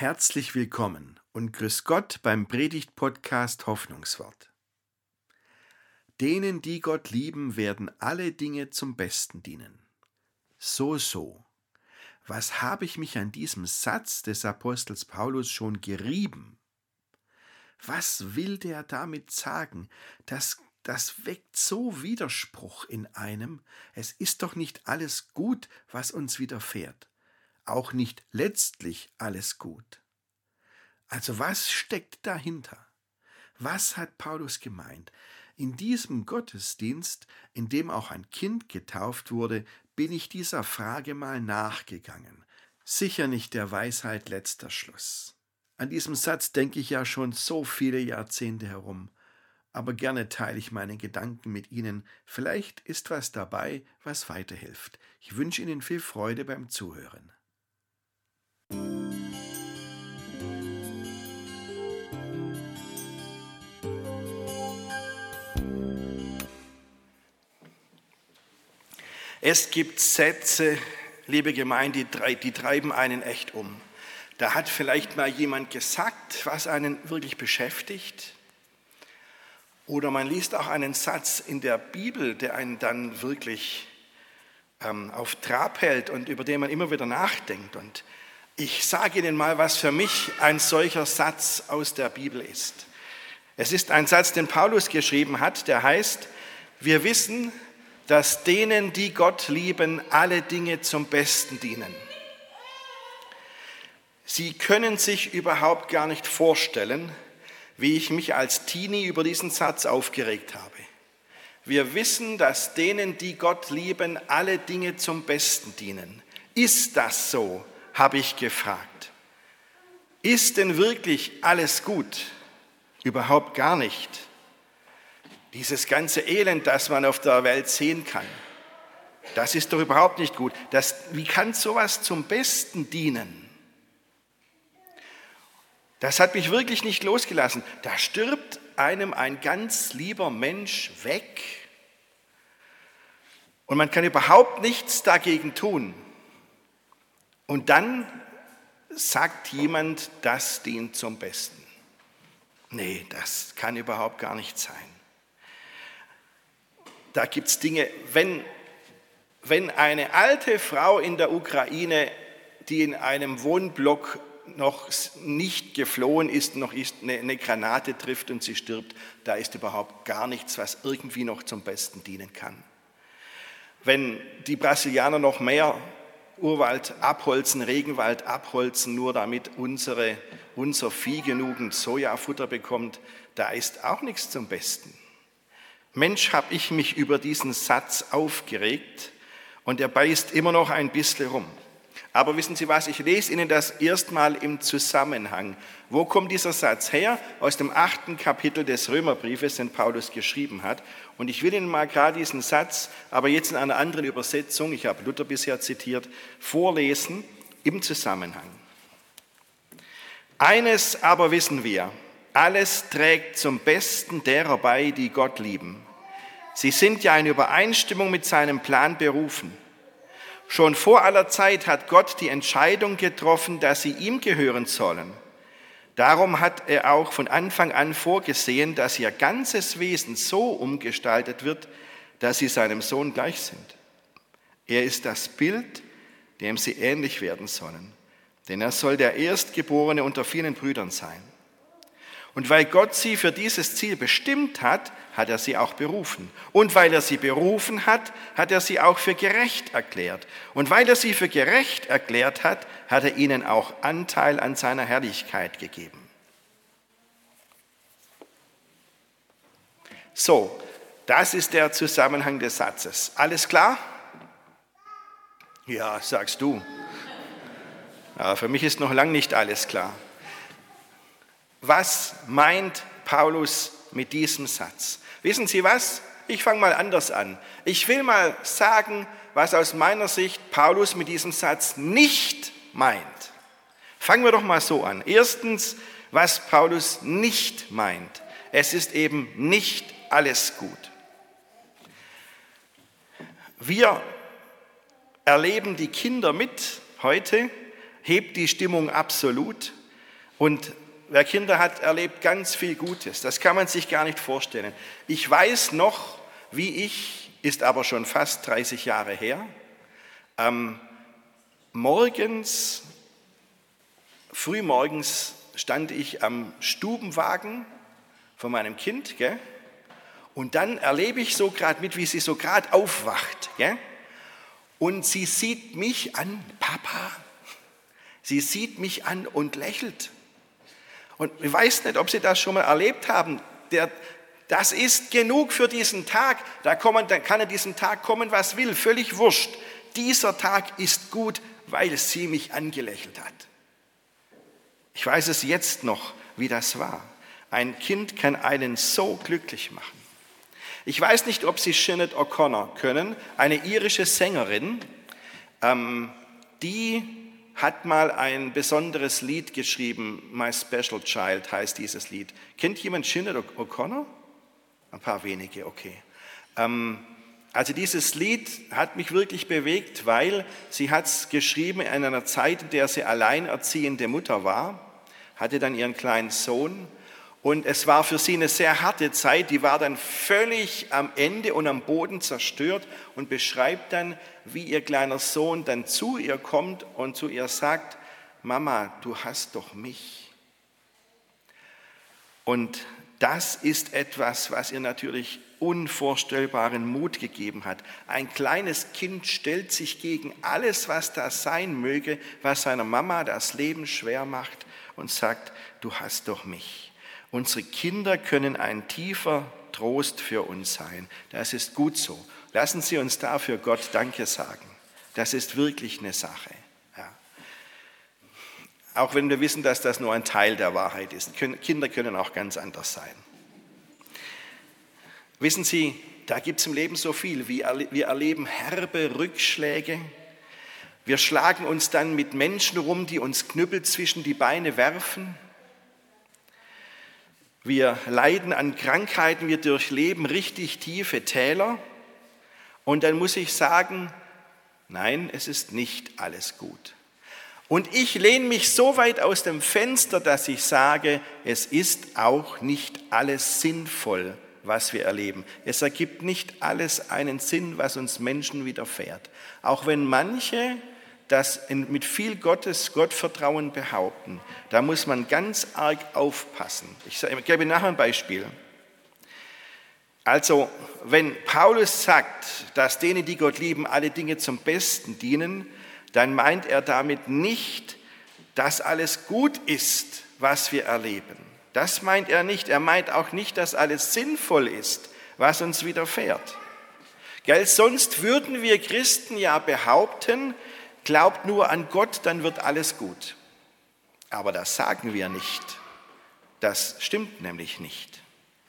Herzlich willkommen und grüß Gott beim Predigt-Podcast Hoffnungswort. Denen, die Gott lieben, werden alle Dinge zum Besten dienen. So, so. Was habe ich mich an diesem Satz des Apostels Paulus schon gerieben? Was will der damit sagen? Das, das weckt so Widerspruch in einem. Es ist doch nicht alles gut, was uns widerfährt auch nicht letztlich alles gut. Also was steckt dahinter? Was hat Paulus gemeint? In diesem Gottesdienst, in dem auch ein Kind getauft wurde, bin ich dieser Frage mal nachgegangen. Sicher nicht der Weisheit letzter Schluss. An diesem Satz denke ich ja schon so viele Jahrzehnte herum, aber gerne teile ich meine Gedanken mit Ihnen. Vielleicht ist was dabei, was weiterhilft. Ich wünsche Ihnen viel Freude beim Zuhören. Es gibt Sätze, liebe Gemeinde, die, treiben einen echt um. Da hat vielleicht mal jemand gesagt, was einen wirklich beschäftigt. Oder man liest auch einen Satz in der Bibel, der einen dann wirklich ähm, auf Trab hält und über den man immer wieder nachdenkt. Und ich sage Ihnen mal, was für mich ein solcher Satz aus der Bibel ist. Es ist ein Satz, den Paulus geschrieben hat, der heißt, wir wissen, dass denen, die Gott lieben, alle Dinge zum Besten dienen. Sie können sich überhaupt gar nicht vorstellen, wie ich mich als Teenie über diesen Satz aufgeregt habe. Wir wissen, dass denen, die Gott lieben, alle Dinge zum Besten dienen. Ist das so? habe ich gefragt. Ist denn wirklich alles gut? Überhaupt gar nicht. Dieses ganze Elend, das man auf der Welt sehen kann, das ist doch überhaupt nicht gut. Das, wie kann sowas zum Besten dienen? Das hat mich wirklich nicht losgelassen. Da stirbt einem ein ganz lieber Mensch weg und man kann überhaupt nichts dagegen tun. Und dann sagt jemand, das dient zum Besten. Nee, das kann überhaupt gar nicht sein. Da gibt es Dinge, wenn, wenn eine alte Frau in der Ukraine, die in einem Wohnblock noch nicht geflohen ist, noch ist eine, eine Granate trifft und sie stirbt, da ist überhaupt gar nichts, was irgendwie noch zum Besten dienen kann. Wenn die Brasilianer noch mehr Urwald abholzen, Regenwald abholzen, nur damit unsere, unser Vieh genügend Sojafutter bekommt, da ist auch nichts zum Besten. Mensch, habe ich mich über diesen Satz aufgeregt und er beißt immer noch ein bisschen rum. Aber wissen Sie was, ich lese Ihnen das erstmal im Zusammenhang. Wo kommt dieser Satz her? Aus dem achten Kapitel des Römerbriefes, den Paulus geschrieben hat. Und ich will Ihnen mal gerade diesen Satz, aber jetzt in einer anderen Übersetzung, ich habe Luther bisher zitiert, vorlesen im Zusammenhang. Eines aber wissen wir, alles trägt zum Besten derer bei, die Gott lieben. Sie sind ja in Übereinstimmung mit seinem Plan berufen. Schon vor aller Zeit hat Gott die Entscheidung getroffen, dass sie ihm gehören sollen. Darum hat er auch von Anfang an vorgesehen, dass ihr ganzes Wesen so umgestaltet wird, dass sie seinem Sohn gleich sind. Er ist das Bild, dem sie ähnlich werden sollen, denn er soll der Erstgeborene unter vielen Brüdern sein. Und weil Gott sie für dieses Ziel bestimmt hat, hat er sie auch berufen. Und weil er sie berufen hat, hat er sie auch für gerecht erklärt. Und weil er sie für gerecht erklärt hat, hat er ihnen auch Anteil an seiner Herrlichkeit gegeben. So, das ist der Zusammenhang des Satzes. Alles klar? Ja, sagst du. Aber für mich ist noch lang nicht alles klar. Was meint Paulus mit diesem Satz? Wissen Sie was? Ich fange mal anders an. Ich will mal sagen, was aus meiner Sicht Paulus mit diesem Satz nicht meint. Fangen wir doch mal so an. Erstens, was Paulus nicht meint. Es ist eben nicht alles gut. Wir erleben die Kinder mit heute, hebt die Stimmung absolut. Und wer Kinder hat, erlebt ganz viel Gutes. Das kann man sich gar nicht vorstellen. Ich weiß noch, wie ich, ist aber schon fast 30 Jahre her, ähm, morgens, frühmorgens stand ich am Stubenwagen von meinem Kind, gell? und dann erlebe ich so gerade mit, wie sie so gerade aufwacht. Gell? Und sie sieht mich an, Papa, sie sieht mich an und lächelt. Und ich weiß nicht, ob Sie das schon mal erlebt haben. Der, das ist genug für diesen Tag. Da, kommen, da kann an diesem Tag kommen, was will, völlig wurscht. Dieser Tag ist gut, weil sie mich angelächelt hat. Ich weiß es jetzt noch, wie das war. Ein Kind kann einen so glücklich machen. Ich weiß nicht, ob Sie Sinead O'Connor können, eine irische Sängerin, ähm, die hat mal ein besonderes Lied geschrieben, My Special Child heißt dieses Lied. Kennt jemand Sinead O'Connor? Ein paar wenige, okay. Ähm, also dieses Lied hat mich wirklich bewegt, weil sie hat es geschrieben in einer Zeit, in der sie alleinerziehende Mutter war, hatte dann ihren kleinen Sohn und es war für sie eine sehr harte Zeit, die war dann völlig am Ende und am Boden zerstört und beschreibt dann, wie ihr kleiner Sohn dann zu ihr kommt und zu ihr sagt, Mama, du hast doch mich. Und das ist etwas, was ihr natürlich unvorstellbaren Mut gegeben hat. Ein kleines Kind stellt sich gegen alles, was da sein möge, was seiner Mama das Leben schwer macht und sagt, du hast doch mich. Unsere Kinder können ein tiefer Trost für uns sein. Das ist gut so. Lassen Sie uns dafür Gott Danke sagen. Das ist wirklich eine Sache. Ja. Auch wenn wir wissen, dass das nur ein Teil der Wahrheit ist. Kinder können auch ganz anders sein. Wissen Sie, da gibt es im Leben so viel. Wir erleben herbe Rückschläge. Wir schlagen uns dann mit Menschen rum, die uns Knüppel zwischen die Beine werfen. Wir leiden an Krankheiten, wir durchleben richtig tiefe Täler. Und dann muss ich sagen, nein, es ist nicht alles gut. Und ich lehne mich so weit aus dem Fenster, dass ich sage, es ist auch nicht alles sinnvoll, was wir erleben. Es ergibt nicht alles einen Sinn, was uns Menschen widerfährt. Auch wenn manche das mit viel Gottes, Gottvertrauen behaupten, da muss man ganz arg aufpassen. Ich gebe nachher ein Beispiel. Also, wenn Paulus sagt, dass denen, die Gott lieben, alle Dinge zum Besten dienen, dann meint er damit nicht, dass alles gut ist, was wir erleben. Das meint er nicht. Er meint auch nicht, dass alles sinnvoll ist, was uns widerfährt. Gell, sonst würden wir Christen ja behaupten, Glaubt nur an Gott, dann wird alles gut. Aber das sagen wir nicht. Das stimmt nämlich nicht.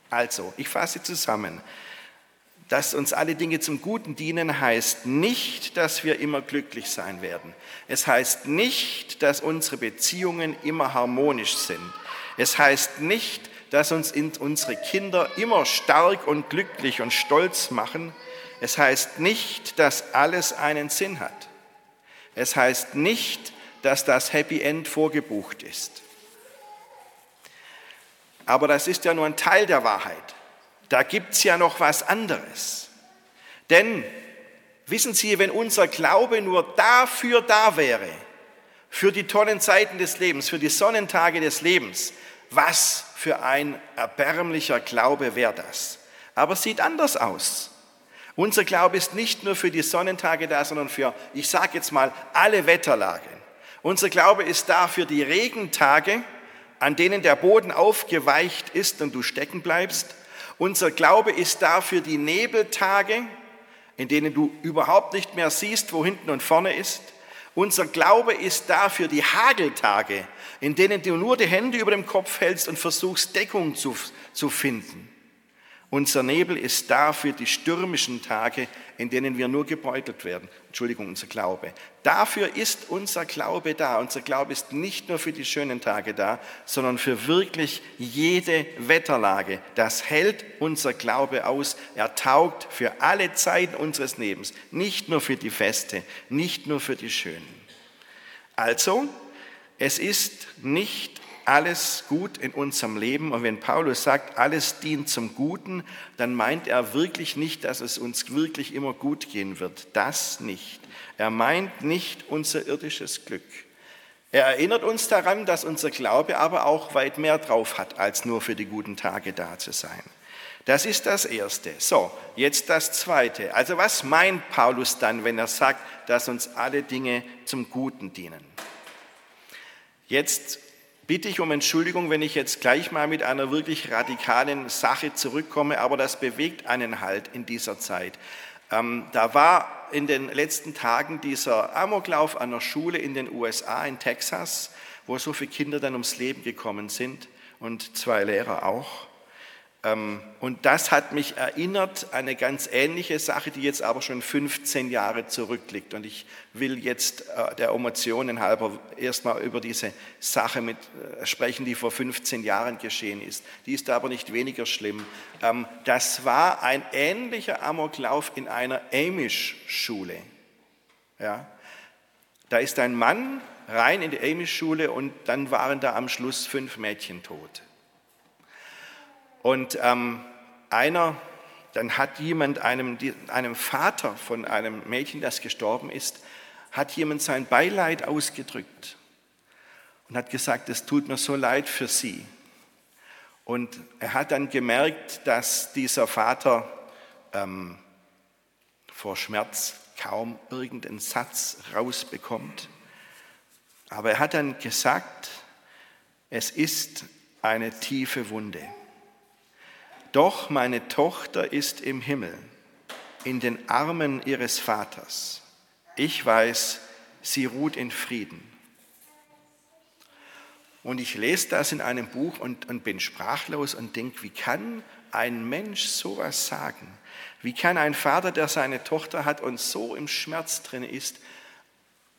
Also, ich fasse zusammen. Dass uns alle Dinge zum Guten dienen, heißt nicht, dass wir immer glücklich sein werden. Es heißt nicht, dass unsere Beziehungen immer harmonisch sind. Es heißt nicht, dass uns unsere Kinder immer stark und glücklich und stolz machen. Es heißt nicht, dass alles einen Sinn hat. Es heißt nicht, dass das Happy End vorgebucht ist. Aber das ist ja nur ein Teil der Wahrheit. Da gibt es ja noch was anderes. Denn wissen Sie, wenn unser Glaube nur dafür da wäre, für die tollen Zeiten des Lebens, für die Sonnentage des Lebens, was für ein erbärmlicher Glaube wäre das. Aber es sieht anders aus. Unser Glaube ist nicht nur für die Sonnentage da, sondern für, ich sage jetzt mal, alle Wetterlagen. Unser Glaube ist da für die Regentage, an denen der Boden aufgeweicht ist und du stecken bleibst. Unser Glaube ist da für die Nebeltage, in denen du überhaupt nicht mehr siehst, wo hinten und vorne ist. Unser Glaube ist da für die Hageltage, in denen du nur die Hände über dem Kopf hältst und versuchst, Deckung zu, zu finden. Unser Nebel ist da für die stürmischen Tage, in denen wir nur gebeutelt werden. Entschuldigung, unser Glaube. Dafür ist unser Glaube da. Unser Glaube ist nicht nur für die schönen Tage da, sondern für wirklich jede Wetterlage. Das hält unser Glaube aus. Er taugt für alle Zeiten unseres Lebens. Nicht nur für die Feste, nicht nur für die schönen. Also, es ist nicht alles gut in unserem Leben. Und wenn Paulus sagt, alles dient zum Guten, dann meint er wirklich nicht, dass es uns wirklich immer gut gehen wird. Das nicht. Er meint nicht unser irdisches Glück. Er erinnert uns daran, dass unser Glaube aber auch weit mehr drauf hat, als nur für die guten Tage da zu sein. Das ist das Erste. So, jetzt das Zweite. Also was meint Paulus dann, wenn er sagt, dass uns alle Dinge zum Guten dienen? Jetzt bitte ich um Entschuldigung, wenn ich jetzt gleich mal mit einer wirklich radikalen Sache zurückkomme, aber das bewegt einen halt in dieser Zeit. Ähm, da war in den letzten Tagen dieser Amoklauf an der Schule in den USA, in Texas, wo so viele Kinder dann ums Leben gekommen sind und zwei Lehrer auch. Ähm, und das hat mich erinnert an eine ganz ähnliche Sache, die jetzt aber schon 15 Jahre zurückliegt. Und ich will jetzt äh, der Emotionen halber erstmal über diese Sache mit äh, sprechen, die vor 15 Jahren geschehen ist. Die ist aber nicht weniger schlimm. Ähm, das war ein ähnlicher Amoklauf in einer Amish-Schule. Ja? Da ist ein Mann rein in die Amish-Schule und dann waren da am Schluss fünf Mädchen tot. Und ähm, einer, dann hat jemand einem, einem Vater von einem Mädchen, das gestorben ist, hat jemand sein Beileid ausgedrückt und hat gesagt, es tut mir so leid für sie. Und er hat dann gemerkt, dass dieser Vater ähm, vor Schmerz kaum irgendeinen Satz rausbekommt. Aber er hat dann gesagt, es ist eine tiefe Wunde. Doch meine Tochter ist im Himmel, in den Armen ihres Vaters. Ich weiß, sie ruht in Frieden. Und ich lese das in einem Buch und, und bin sprachlos und denke, wie kann ein Mensch sowas sagen? Wie kann ein Vater, der seine Tochter hat und so im Schmerz drin ist,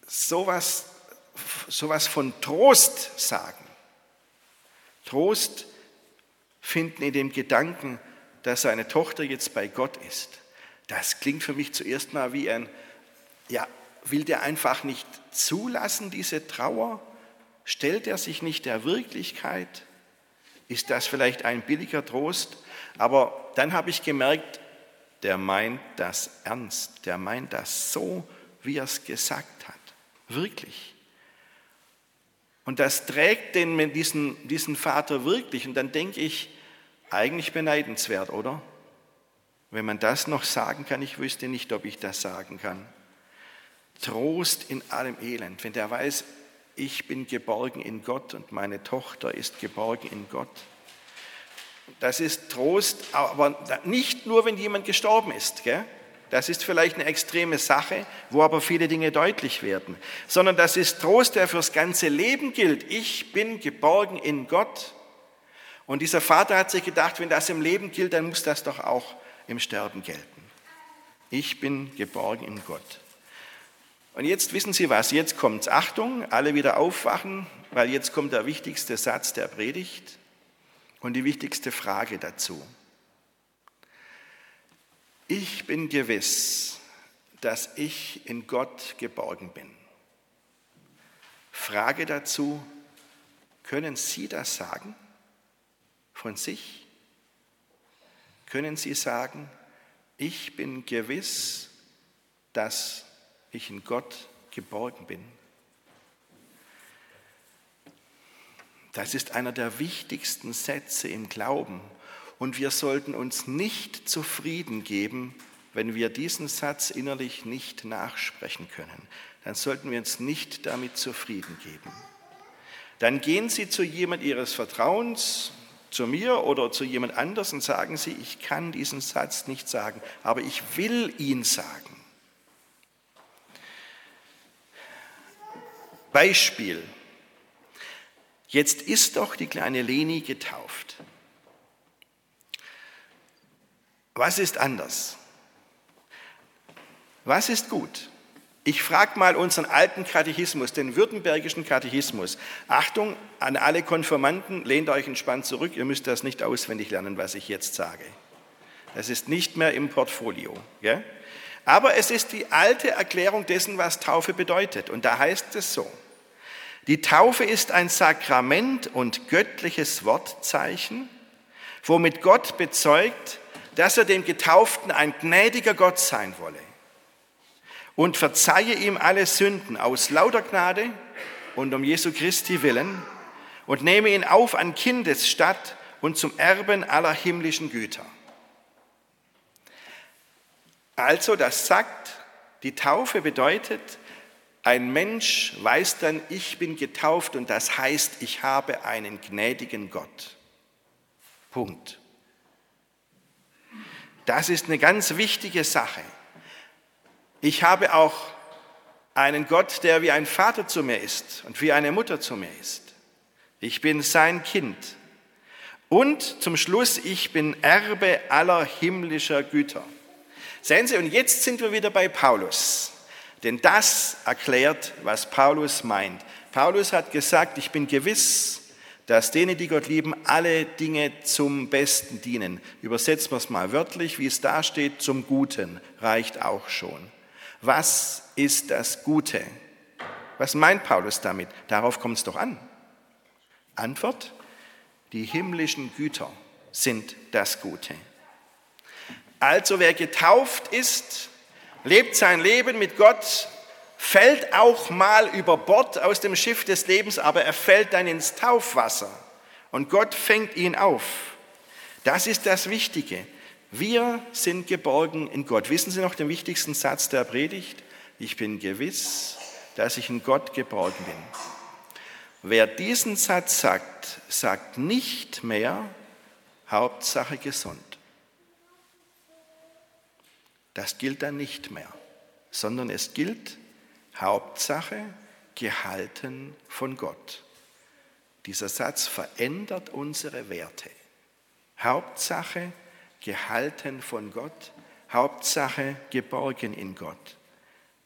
sowas, sowas von Trost sagen? Trost finden in dem Gedanken, dass seine Tochter jetzt bei Gott ist. Das klingt für mich zuerst mal wie ein, ja, will der einfach nicht zulassen, diese Trauer? Stellt er sich nicht der Wirklichkeit? Ist das vielleicht ein billiger Trost? Aber dann habe ich gemerkt, der meint das ernst, der meint das so, wie er es gesagt hat. Wirklich. Und das trägt den, diesen, diesen Vater wirklich. Und dann denke ich, eigentlich beneidenswert, oder? Wenn man das noch sagen kann, ich wüsste nicht, ob ich das sagen kann. Trost in allem Elend, wenn der weiß, ich bin geborgen in Gott und meine Tochter ist geborgen in Gott. Das ist Trost, aber nicht nur, wenn jemand gestorben ist. Gell? Das ist vielleicht eine extreme Sache, wo aber viele Dinge deutlich werden. Sondern das ist Trost, der fürs ganze Leben gilt. Ich bin geborgen in Gott. Und dieser Vater hat sich gedacht, wenn das im Leben gilt, dann muss das doch auch im Sterben gelten. Ich bin geborgen in Gott. Und jetzt wissen Sie was, jetzt kommt's. Achtung, alle wieder aufwachen, weil jetzt kommt der wichtigste Satz der Predigt und die wichtigste Frage dazu. Ich bin gewiss, dass ich in Gott geborgen bin. Frage dazu, können Sie das sagen? von sich? Können Sie sagen, ich bin gewiss, dass ich in Gott geborgen bin? Das ist einer der wichtigsten Sätze im Glauben. Und wir sollten uns nicht zufrieden geben, wenn wir diesen Satz innerlich nicht nachsprechen können. Dann sollten wir uns nicht damit zufrieden geben. Dann gehen Sie zu jemand Ihres Vertrauens, zu mir oder zu jemand anders und sagen sie, ich kann diesen Satz nicht sagen, aber ich will ihn sagen. Beispiel. Jetzt ist doch die kleine Leni getauft. Was ist anders? Was ist gut? Ich frage mal unseren alten Katechismus, den württembergischen Katechismus. Achtung an alle Konformanten, lehnt euch entspannt zurück, ihr müsst das nicht auswendig lernen, was ich jetzt sage. Das ist nicht mehr im Portfolio. Ja? Aber es ist die alte Erklärung dessen, was Taufe bedeutet. Und da heißt es so, Die Taufe ist ein Sakrament und göttliches Wortzeichen, womit Gott bezeugt, dass er dem Getauften ein gnädiger Gott sein wolle und verzeihe ihm alle Sünden aus lauter Gnade und um Jesu Christi willen und nehme ihn auf an Kindesstatt und zum Erben aller himmlischen Güter. Also das sagt, die Taufe bedeutet, ein Mensch weiß dann, ich bin getauft und das heißt, ich habe einen gnädigen Gott. Punkt. Das ist eine ganz wichtige Sache. Ich habe auch einen Gott, der wie ein Vater zu mir ist und wie eine Mutter zu mir ist. Ich bin sein Kind. Und zum Schluss, ich bin Erbe aller himmlischer Güter. Sehen Sie, und jetzt sind wir wieder bei Paulus. Denn das erklärt, was Paulus meint. Paulus hat gesagt, ich bin gewiss, dass denen, die Gott lieben, alle Dinge zum Besten dienen. Übersetzen wir es mal wörtlich, wie es da steht, zum Guten reicht auch schon. Was ist das Gute? Was meint Paulus damit? Darauf kommt es doch an. Antwort, die himmlischen Güter sind das Gute. Also wer getauft ist, lebt sein Leben mit Gott fällt auch mal über Bord aus dem Schiff des Lebens, aber er fällt dann ins Taufwasser und Gott fängt ihn auf. Das ist das Wichtige. Wir sind geborgen in Gott. Wissen Sie noch den wichtigsten Satz der Predigt? Ich bin gewiss, dass ich in Gott geborgen bin. Wer diesen Satz sagt, sagt nicht mehr Hauptsache gesund. Das gilt dann nicht mehr, sondern es gilt Hauptsache gehalten von Gott. Dieser Satz verändert unsere Werte. Hauptsache gehalten von Gott, Hauptsache geborgen in Gott.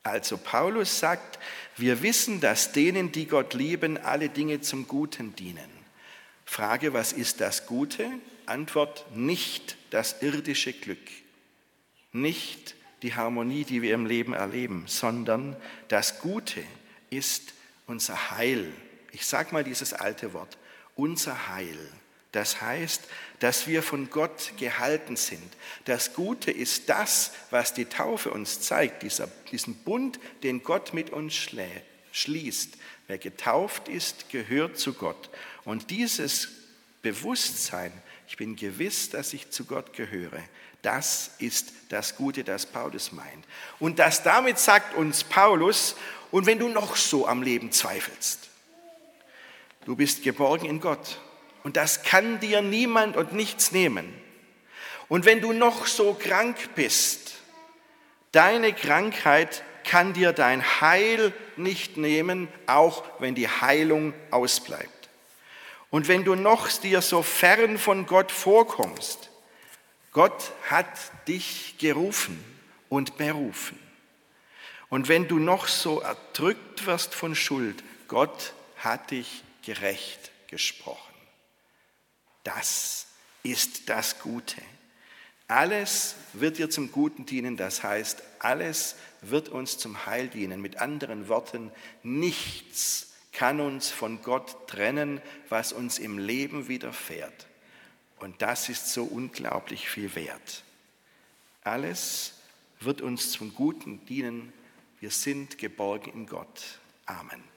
Also Paulus sagt, wir wissen, dass denen, die Gott lieben, alle Dinge zum Guten dienen. Frage, was ist das Gute? Antwort, nicht das irdische Glück, nicht die Harmonie, die wir im Leben erleben, sondern das Gute ist unser Heil. Ich sage mal dieses alte Wort, unser Heil. Das heißt, dass wir von Gott gehalten sind. Das Gute ist das, was die Taufe uns zeigt, dieser, diesen Bund, den Gott mit uns schließt. Wer getauft ist, gehört zu Gott. Und dieses Bewusstsein, ich bin gewiss, dass ich zu Gott gehöre, das ist das Gute, das Paulus meint. Und das damit sagt uns Paulus, und wenn du noch so am Leben zweifelst, du bist geborgen in Gott und das kann dir niemand und nichts nehmen. Und wenn du noch so krank bist, deine Krankheit kann dir dein Heil nicht nehmen, auch wenn die Heilung ausbleibt. Und wenn du noch dir so fern von Gott vorkommst, Gott hat dich gerufen und berufen. Und wenn du noch so erdrückt wirst von Schuld, Gott hat dich gerecht gesprochen. Das ist das Gute. Alles wird dir zum Guten dienen, das heißt, alles wird uns zum Heil dienen. Mit anderen Worten, nichts kann uns von Gott trennen, was uns im Leben widerfährt. Und das ist so unglaublich viel wert. Alles wird uns zum Guten dienen. Wir sind geborgen in Gott. Amen.